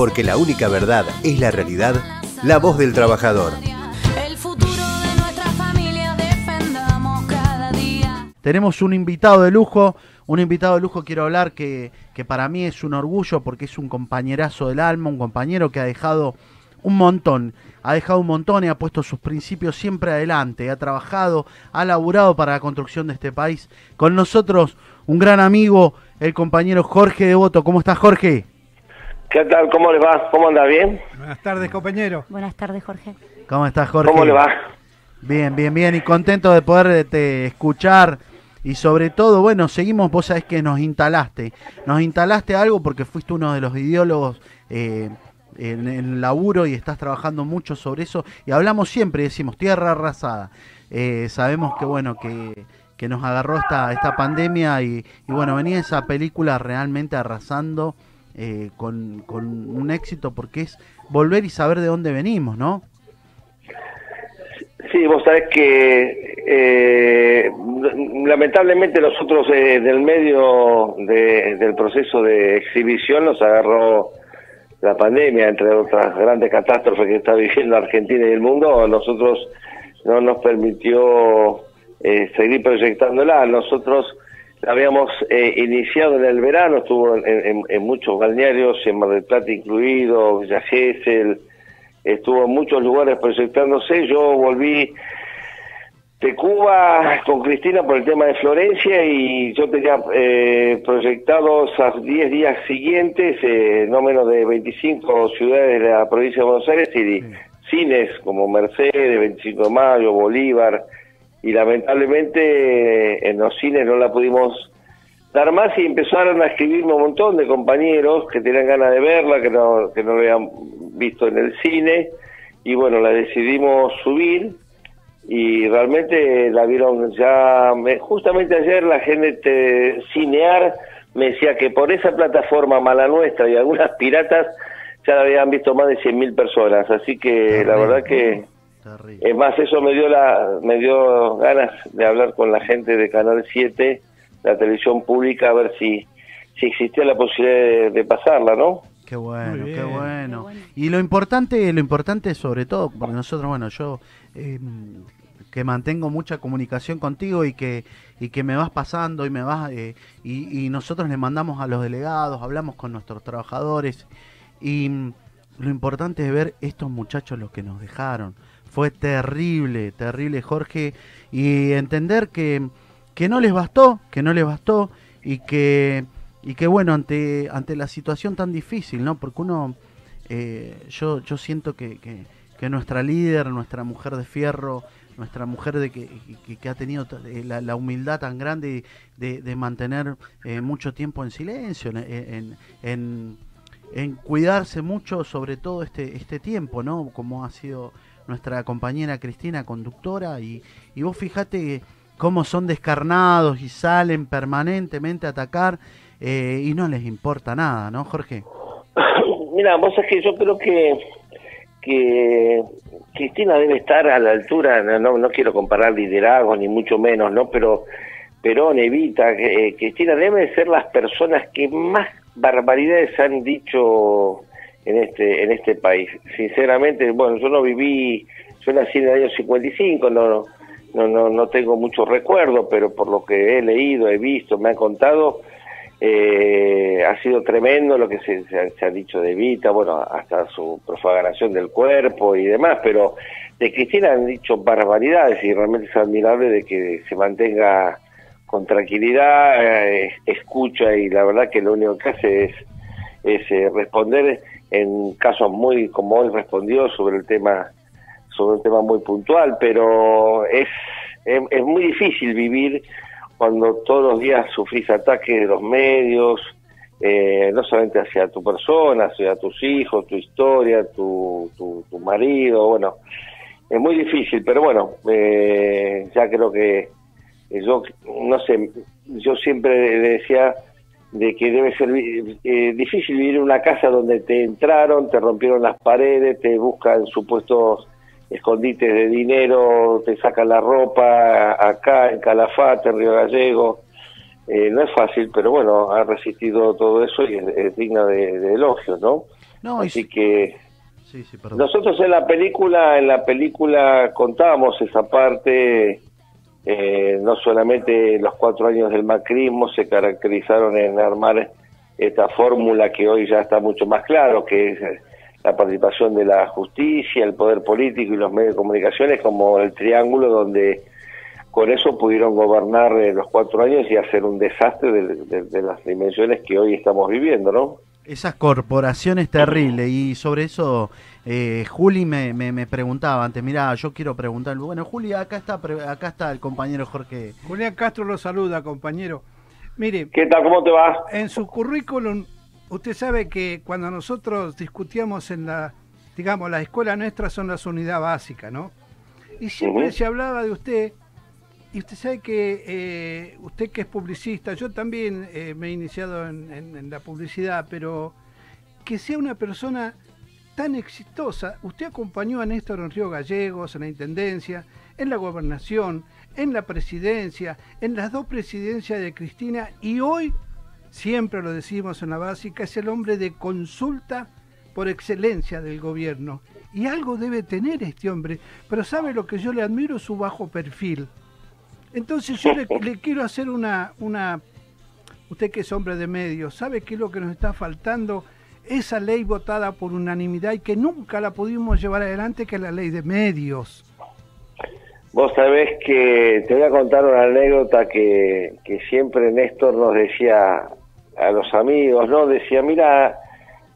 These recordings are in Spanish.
porque la única verdad es la realidad, la voz del trabajador. El futuro de nuestra familia defendamos cada día. Tenemos un invitado de lujo, un invitado de lujo quiero hablar que, que para mí es un orgullo porque es un compañerazo del alma, un compañero que ha dejado un montón, ha dejado un montón y ha puesto sus principios siempre adelante, ha trabajado, ha laburado para la construcción de este país. Con nosotros un gran amigo, el compañero Jorge Devoto. ¿Cómo estás Jorge? ¿Qué tal? ¿Cómo les va? ¿Cómo anda? ¿Bien? Buenas tardes, compañero. Buenas tardes, Jorge. ¿Cómo estás Jorge? ¿Cómo le va? Bien, bien, bien, y contento de poderte escuchar y sobre todo, bueno, seguimos, vos sabés que nos instalaste, nos instalaste algo porque fuiste uno de los ideólogos eh, en el laburo y estás trabajando mucho sobre eso y hablamos siempre, decimos tierra arrasada. Eh, sabemos que, bueno, que, que nos agarró esta, esta pandemia y, y, bueno, venía esa película realmente arrasando eh, con, con un éxito porque es volver y saber de dónde venimos, ¿no? Sí, vos sabés que eh, lamentablemente nosotros eh, del medio de, del proceso de exhibición nos agarró la pandemia, entre otras grandes catástrofes que está viviendo Argentina y el mundo, nosotros no nos permitió eh, seguir proyectándola. Nosotros habíamos eh, iniciado en el verano, estuvo en, en, en, muchos balnearios, en Mar del Plata incluido, Villa Gesell, estuvo en muchos lugares proyectándose. Yo volví de Cuba con Cristina por el tema de Florencia y yo tenía eh, proyectados a 10 días siguientes, eh, no menos de 25 ciudades de la provincia de Buenos Aires y sí. cines como Mercedes, 25 de Mayo, Bolívar, y lamentablemente en los cines no la pudimos dar más y empezaron a escribirme un montón de compañeros que tenían ganas de verla, que no, que no lo habían visto en el cine, y bueno, la decidimos subir y realmente la vieron ya, me, justamente ayer la gente Cinear me decía que por esa plataforma mala nuestra y algunas piratas ya la habían visto más de 100.000 personas, así que la verdad que. Es más, eso me dio, la, me dio ganas de hablar con la gente de Canal 7, la televisión pública, a ver si, si existía la posibilidad de, de pasarla, ¿no? Qué bueno, qué bueno, Y lo importante, lo importante sobre todo, porque nosotros, bueno, yo eh, que mantengo mucha comunicación contigo y que y que me vas pasando y me vas eh, y, y, nosotros le mandamos a los delegados, hablamos con nuestros trabajadores y mm, lo importante es ver estos muchachos los que nos dejaron. Fue terrible, terrible Jorge. Y entender que que no les bastó, que no les bastó y que y que bueno ante ante la situación tan difícil no porque uno eh, yo yo siento que, que, que, nuestra líder nuestra mujer de fierro nuestra mujer de que, que, ha tenido la, la, humildad tan grande de, de mantener eh, mucho tiempo en silencio en, en, en, en, cuidarse mucho sobre todo este este tiempo no como ha sido nuestra compañera Cristina conductora y, y vos fijate cómo son descarnados y salen permanentemente a atacar eh, y no les importa nada, ¿no, Jorge? Mira, vos es que yo creo que que Cristina debe estar a la altura, no, no quiero comparar liderazgo ni mucho menos, ¿no? Pero Perón, Evita, eh, Cristina deben ser las personas que más barbaridades han dicho en este en este país. Sinceramente, bueno, yo no viví, yo nací en el año 55, no no no no tengo mucho recuerdo, pero por lo que he leído, he visto, me han contado, eh, ha sido tremendo lo que se, se, ha dicho de Vita, bueno, hasta su propagación del cuerpo y demás, pero de Cristina han dicho barbaridades y realmente es admirable de que se mantenga con tranquilidad, eh, escucha y la verdad que lo único que hace es, es eh, responder en casos muy como hoy respondió sobre el tema sobre un tema muy puntual, pero es, es, muy difícil vivir cuando todos los días sufrís ataques de los medios, eh, no solamente hacia tu persona, hacia tus hijos, tu historia, tu, tu, tu marido, bueno, es muy difícil, pero bueno, eh, ya creo que yo, no sé, yo siempre decía de que debe ser eh, difícil vivir en una casa donde te entraron, te rompieron las paredes, te buscan supuestos escondites de dinero, te sacan la ropa acá en Calafate, en Río Gallego. Eh, no es fácil, pero bueno, ha resistido todo eso y es, es digna de, de elogios, ¿no? No, Así que sí, sí, nosotros en la película, en la película contábamos esa parte, eh, no solamente los cuatro años del macrismo se caracterizaron en armar esta fórmula que hoy ya está mucho más claro, que es eh, la participación de la justicia, el poder político y los medios de comunicaciones como el triángulo donde con eso pudieron gobernar eh, los cuatro años y hacer un desastre de, de- de las dimensiones que hoy estamos viviendo, ¿no? Esas corporaciones terribles y sobre eso eh, Juli me, me, me preguntaba antes, mirá, yo quiero preguntar, bueno Juli, acá está, acá está el compañero Jorge. Julián Castro lo saluda, compañero. Mire, ¿Qué tal? ¿Cómo te va? en su currículum, usted sabe que cuando nosotros discutíamos en la, digamos, la escuela nuestra son las unidades básicas, ¿no? Y siempre se hablaba de usted, y usted sabe que eh, usted que es publicista, yo también eh, me he iniciado en, en- la publicidad, pero que sea una persona tan exitosa, usted acompañó a Néstor en Río Gallegos, en la Intendencia, en la Gobernación, en la Presidencia, en las dos presidencias de Cristina, y hoy, siempre lo decimos en la básica, es el hombre de consulta por excelencia del gobierno. Y algo debe tener este hombre, pero sabe lo que yo le admiro, su bajo perfil. Entonces yo le, quiero hacer una, una, usted que es hombre de medios, ¿sabe qué es lo que nos está faltando? Esa ley votada por unanimidad y que nunca la pudimos llevar adelante, que es la ley de medios. Vos sabés que te voy a contar una anécdota que, que siempre Néstor nos decía a los amigos, ¿no? Decía, mira,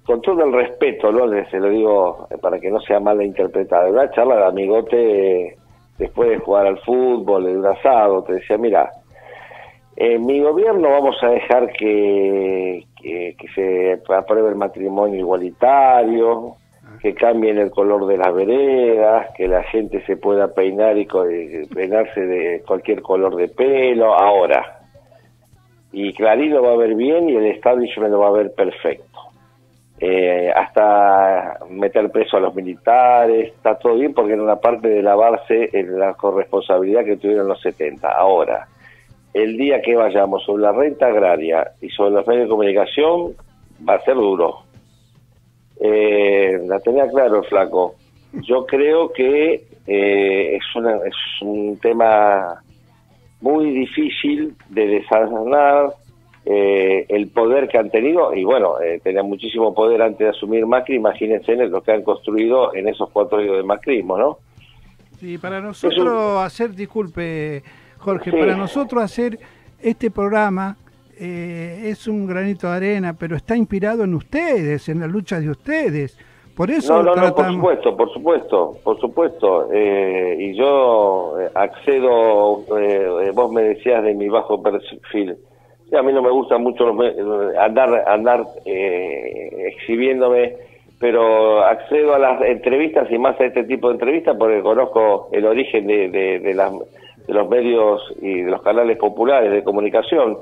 con todo el respeto, ¿no? Se lo digo para que no sea mal interpretado. Una charla de amigote después de jugar al fútbol, un asado, te decía, mira, en mi gobierno vamos a dejar que, que, que se apruebe el matrimonio igualitario, que cambien el color de las veredas, que la gente se pueda peinar y eh, peinarse de cualquier color de pelo, ahora. Y Clarín lo va a ver bien y el establishment lo va a ver perfecto. Eh, hasta meter preso a los militares, está todo bien porque era una parte de lavarse en la corresponsabilidad que tuvieron los 70. Ahora, el día que vayamos sobre la renta agraria y sobre los medios de comunicación, va a ser duro. Eh, la tenía claro el flaco. Yo creo que eh, es, una, es un tema muy difícil de desanar eh, el poder que han tenido, y bueno, eh, tenían muchísimo poder antes de asumir Macri, imagínense en lo que han construido en esos cuatro años de macrismo, ¿no? Sí, para nosotros hacer, disculpe Jorge, Sí. para nosotros hacer este programa eh, es un granito de arena, pero está inspirado en ustedes, en la lucha de ustedes. Por eso No, no, no, por tratamos... supuesto, por supuesto, por supuesto. Eh, y yo eh, accedo, eh, eh, vos me decías de mi bajo perfil. A mí no me gusta mucho los andar, andar eh, exhibiéndome, pero accedo a las entrevistas y más a este tipo de entrevistas porque conozco el origen de, de, las, de los medios y de los canales populares de comunicación.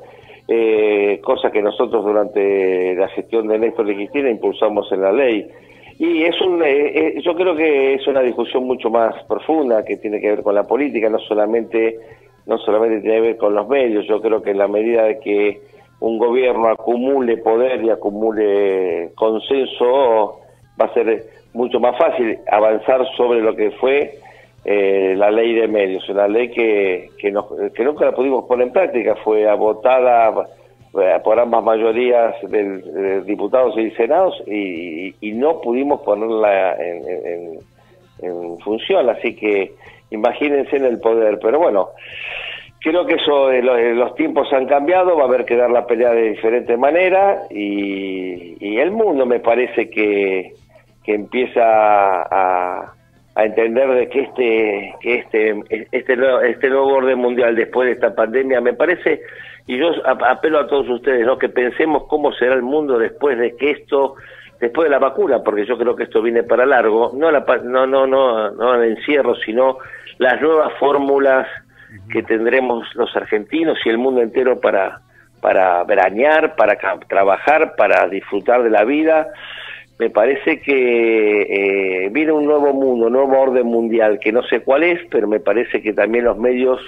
Eh, cosa que nosotros durante la gestión de Néstor de Cristina impulsamos en la ley. Y es un, eh, eh, yo creo que es una discusión mucho más profunda que tiene que ver con la política, no solamente, no solamente tiene que ver con los medios. Yo creo que en la medida de que un gobierno acumule poder y acumule consenso, va a ser mucho más fácil avanzar sobre lo que fue eh, la ley de medios, una ley que, que, nos- que nunca la pudimos poner en práctica, fue votada eh, por ambas mayorías de diputados y senados y, y no pudimos ponerla en, en- en función, así que imagínense en el poder, pero bueno, creo que eso eh, lo- eh, los tiempos han cambiado, va a haber que dar la pelea de diferente manera y, y el mundo me parece que, que empieza a, a entender de que este que este este este nuevo orden mundial después de esta pandemia me parece y yo apelo a todos ustedes no que pensemos cómo será el mundo después de que esto después de la vacuna porque yo creo que esto viene para largo no la no no no no el encierro sino las nuevas fórmulas que tendremos los argentinos y el mundo entero para para veranear para trabajar para disfrutar de la vida. Me parece que eh, viene un nuevo mundo, un nuevo orden mundial, que no sé cuál es, pero me parece que también los medios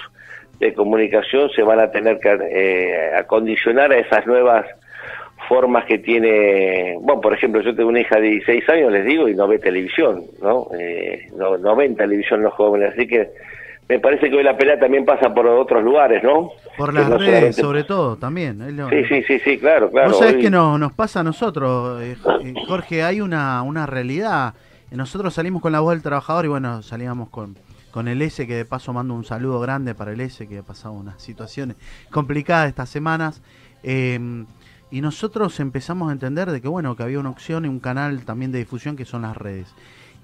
de comunicación se van a tener que eh, acondicionar a esas nuevas formas que tiene, bueno, por ejemplo, yo tengo una hija de 16 años, les digo, y no ve televisión, ¿no? Eh, no, no ven televisión los jóvenes, así que me parece que hoy la pelea también pasa por otros lugares, ¿no? Por las no redes, solamente- sobre todo, también. es lo- Sí, sí, sí, sí, claro, claro. Vos sabés hoy- que no, nos pasa a nosotros, eh, eh, Jorge, hay una, una realidad. Eh, Nosotros salimos con la voz del trabajador y bueno, salíamos con, con el S, que de paso mando un saludo grande para el S, que ha pasado unas situaciones complicadas estas semanas. Eh, y nosotros empezamos a entender de que bueno, que había una opción y un canal también de difusión que son las redes.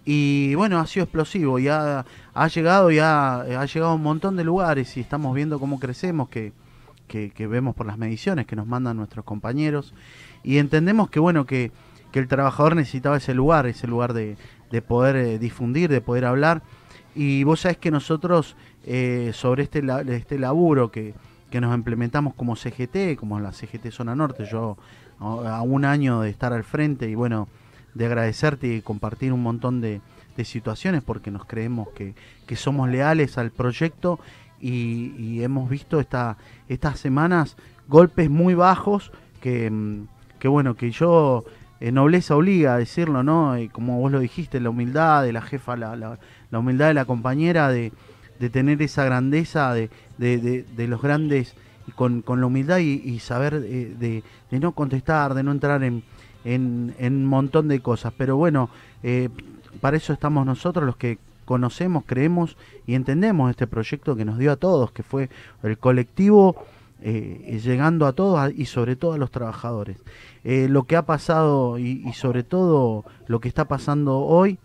Y bueno, ha sido explosivo y ha, llegado y ha, llegado a un montón de lugares y estamos viendo cómo crecemos, que, que, que vemos por las mediciones que nos mandan nuestros compañeros y entendemos que bueno que, que el trabajador necesitaba ese lugar, ese lugar de, de poder eh, difundir, de poder hablar y vos sabés que nosotros eh, sobre este, este laburo que, que nos implementamos como CGT, como la CGT Zona Norte, yo a un año de estar al frente y bueno, de agradecerte y compartir un montón de, situaciones porque nos creemos que, que somos leales al proyecto y, hemos visto esta, estas semanas golpes muy bajos que, mm, que bueno, que yo, eh, nobleza obliga a decirlo, ¿no? Y como vos lo dijiste, la humildad de la jefa, la, la humildad de la compañera, de, de tener esa grandeza de, de, de- los grandes, con, con la humildad y, saber eh, de, no contestar, de no entrar en, en, un montón de cosas. Pero bueno, eh, para eso estamos nosotros los que conocemos, creemos y entendemos este proyecto que nos dio a todos, que fue el colectivo eh, llegando a todos y sobre todo a los trabajadores. Lo que ha pasado y sobre todo lo que está pasando hoy,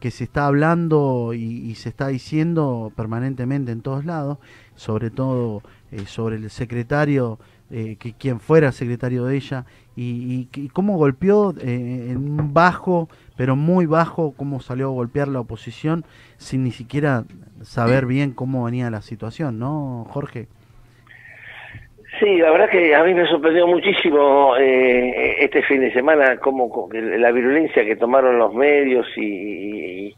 que se está hablando y, y se está diciendo permanentemente en todos lados, sobre todo eh, sobre el secretario, eh, que quien fuera secretario de ella, y, y que- y cómo golpeó eh, en un bajo, pero muy bajo, cómo salió a golpear la oposición sin ni siquiera saber bien cómo venía la situación, ¿no, Jorge? Sí, la verdad que a mí me sorprendió muchísimo eh, este fin de semana como co- la virulencia que tomaron los medios y, y,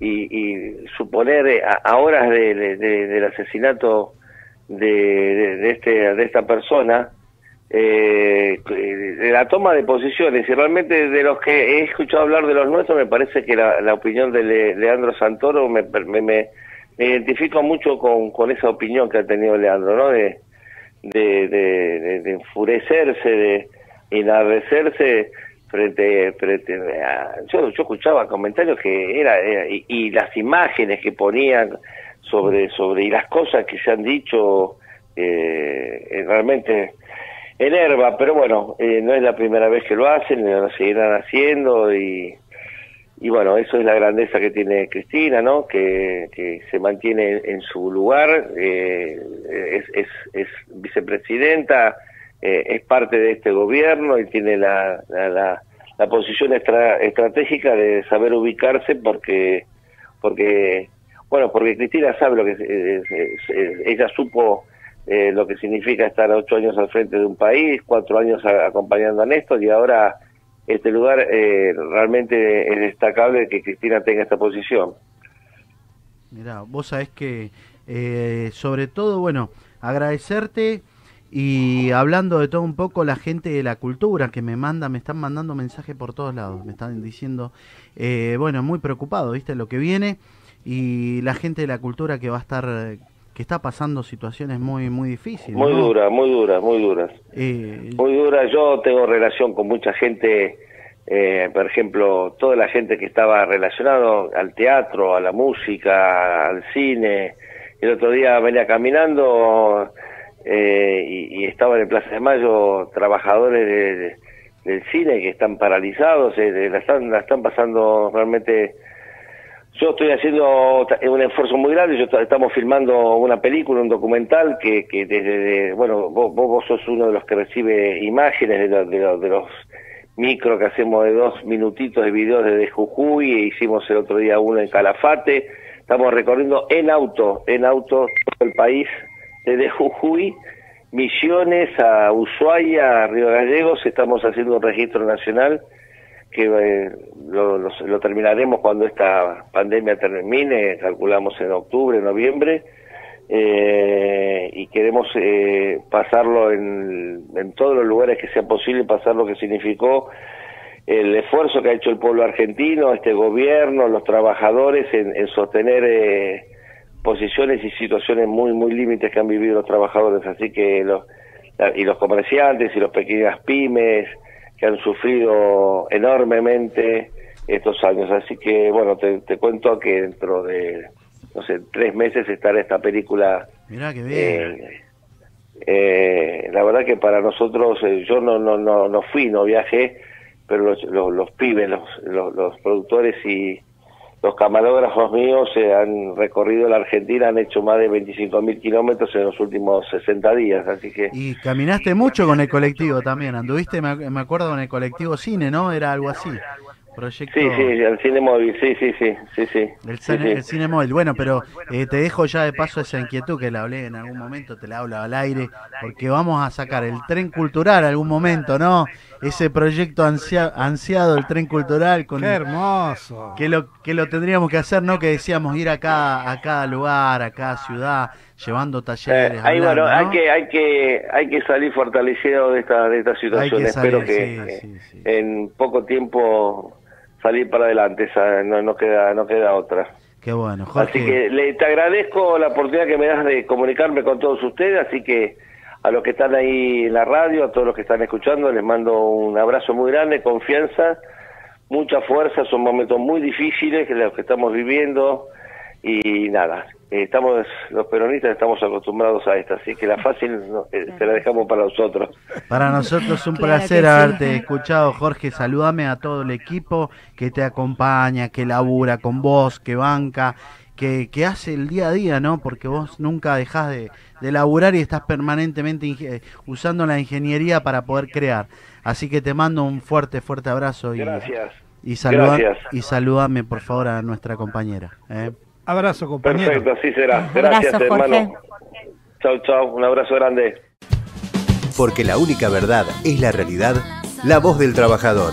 y- suponer eh, a, horas de- de- de- del asesinato de, este, de esta persona, eh, de la toma de posiciones y realmente de los que he escuchado hablar de los nuestros me parece que la, la opinión de Le- Leandro Santoro me, me, me- me identifico mucho con, con esa opinión que ha tenido Leandro, ¿no? De, de, de, enfurecerse, de enardecerse frente, frente a... Yo, yo escuchaba comentarios que era... y, las imágenes que ponían sobre, sobre y las cosas que se han dicho eh, realmente enerva, pero bueno, eh, no es la primera vez que lo hacen, lo seguirán haciendo y, y bueno, eso es la grandeza que tiene Cristina, ¿no? Que, que se mantiene en, su lugar, eh, es, es, es vicepresidenta, eh, es parte de este gobierno y tiene la, la, la- la posición estra- estratégica de saber ubicarse porque, porque bueno, porque Cristina sabe lo que es- ella supo eh, lo que significa estar ocho años al frente de un país, cuatro años a- acompañando a Néstor y ahora este lugar eh, realmente es destacable que Cristina tenga esta posición. Mirá, vos sabés que, eh, sobre todo, bueno, agradecerte y hablando de todo un poco, la gente de la cultura que me manda, me están mandando mensajes por todos lados, me están diciendo, eh, bueno, muy preocupado, ¿viste? Lo que viene y la gente de la cultura que va a estar, eh, que está pasando situaciones muy, muy difíciles. Muy ¿no? dura, muy dura, muy duras. Eh, Muy dura. Yo tengo relación con mucha gente, eh, por ejemplo, toda la gente que estaba relacionado al teatro, a la música, al cine. El otro día venía caminando eh, y, y estaban en Plaza de Mayo trabajadores de- de- del cine que están paralizados, eh, la, están, la están pasando realmente yo estoy haciendo un esfuerzo muy grande, yo ta- estamos filmando una película, un documental que, que desde, de- bueno, vos, vos sos uno de los que recibe imágenes de, lo- de, lo- de los micro que hacemos de dos minutitos de videos desde Jujuy, e hicimos el otro día uno en Calafate, estamos recorriendo en auto, en auto todo el país, desde Jujuy, Misiones a Ushuaia, a Río Gallegos, estamos haciendo un registro nacional que eh, lo, lo- lo terminaremos cuando esta pandemia termine, calculamos en octubre, noviembre, eh, y queremos eh, pasarlo en, en todos los lugares que sea posible, pasar lo que significó el esfuerzo que ha hecho el pueblo argentino, este gobierno, los trabajadores en, en sostener eh, posiciones y situaciones muy muy límites que han vivido los trabajadores, así que los y los comerciantes y los pequeñas pymes que han sufrido enormemente estos años, así que bueno te, te cuento que dentro de no sé tres meses estará esta película Mirá que bien. eh, eh, la verdad que para nosotros, eh, yo no, no, no, no fui, no viajé, pero los, los, los pibes, los, los, los productores y los camarógrafos míos se han recorrido la Argentina, han hecho más de 25 mil kilómetros en los últimos 60 días, así que Y caminaste mucho con el colectivo también, anduviste, me acuerdo, con el colectivo Cine, ¿no? Era algo así. Proyecto sí, sí, el cine móvil, sí, sí, sí, sí, sí. el, sí, cine, sí. el cine móvil. Bueno, pero eh, te dejo ya de paso esa inquietud que la hablé en algún momento, te la hablo al aire, porque vamos a sacar el tren cultural algún momento, ¿no? Ese proyecto ansia- ansiado, el tren cultural, con Qué hermoso. que lo que lo tendríamos que hacer, ¿no? Que decíamos ir a cada, a cada lugar, a cada ciudad, llevando Eh, talleres. ahí hablando, bueno, hay ¿no? que hay que hay que salir fortalecido de esta de esta situación. salir, Espero que sí, eh, sí, sí. en poco tiempo salir para adelante. esa- no no queda no queda otra. Qué bueno, Jorge. Así que le, te agradezco la oportunidad que me das de comunicarme con todos ustedes. Así que a los que están ahí en la radio, a todos los que están escuchando, les mando un abrazo muy grande, confianza, mucha fuerza. Son momentos muy difíciles que los que estamos viviendo y nada. eh, Estamos los peronistas estamos acostumbrados a esto, así que la fácil no, eh, se la dejamos para nosotros. Para nosotros es un Claro placer sí. haberte escuchado, Jorge. Saludame a todo el equipo que te acompaña, que labura con vos, que banca, que, que hace el día a día, ¿no? Porque vos nunca dejás de, de laburar y estás permanentemente inge- usando la ingeniería para poder crear. Así que te mando un fuerte, fuerte abrazo y, Gracias. y, saluda- Gracias. y saludame, por favor, a nuestra compañera. ¿eh? Abrazo, compañero. Perfecto, así será. Gracias, hermano. Chau, chau. Un abrazo grande. Porque la única verdad es la realidad, la voz del trabajador.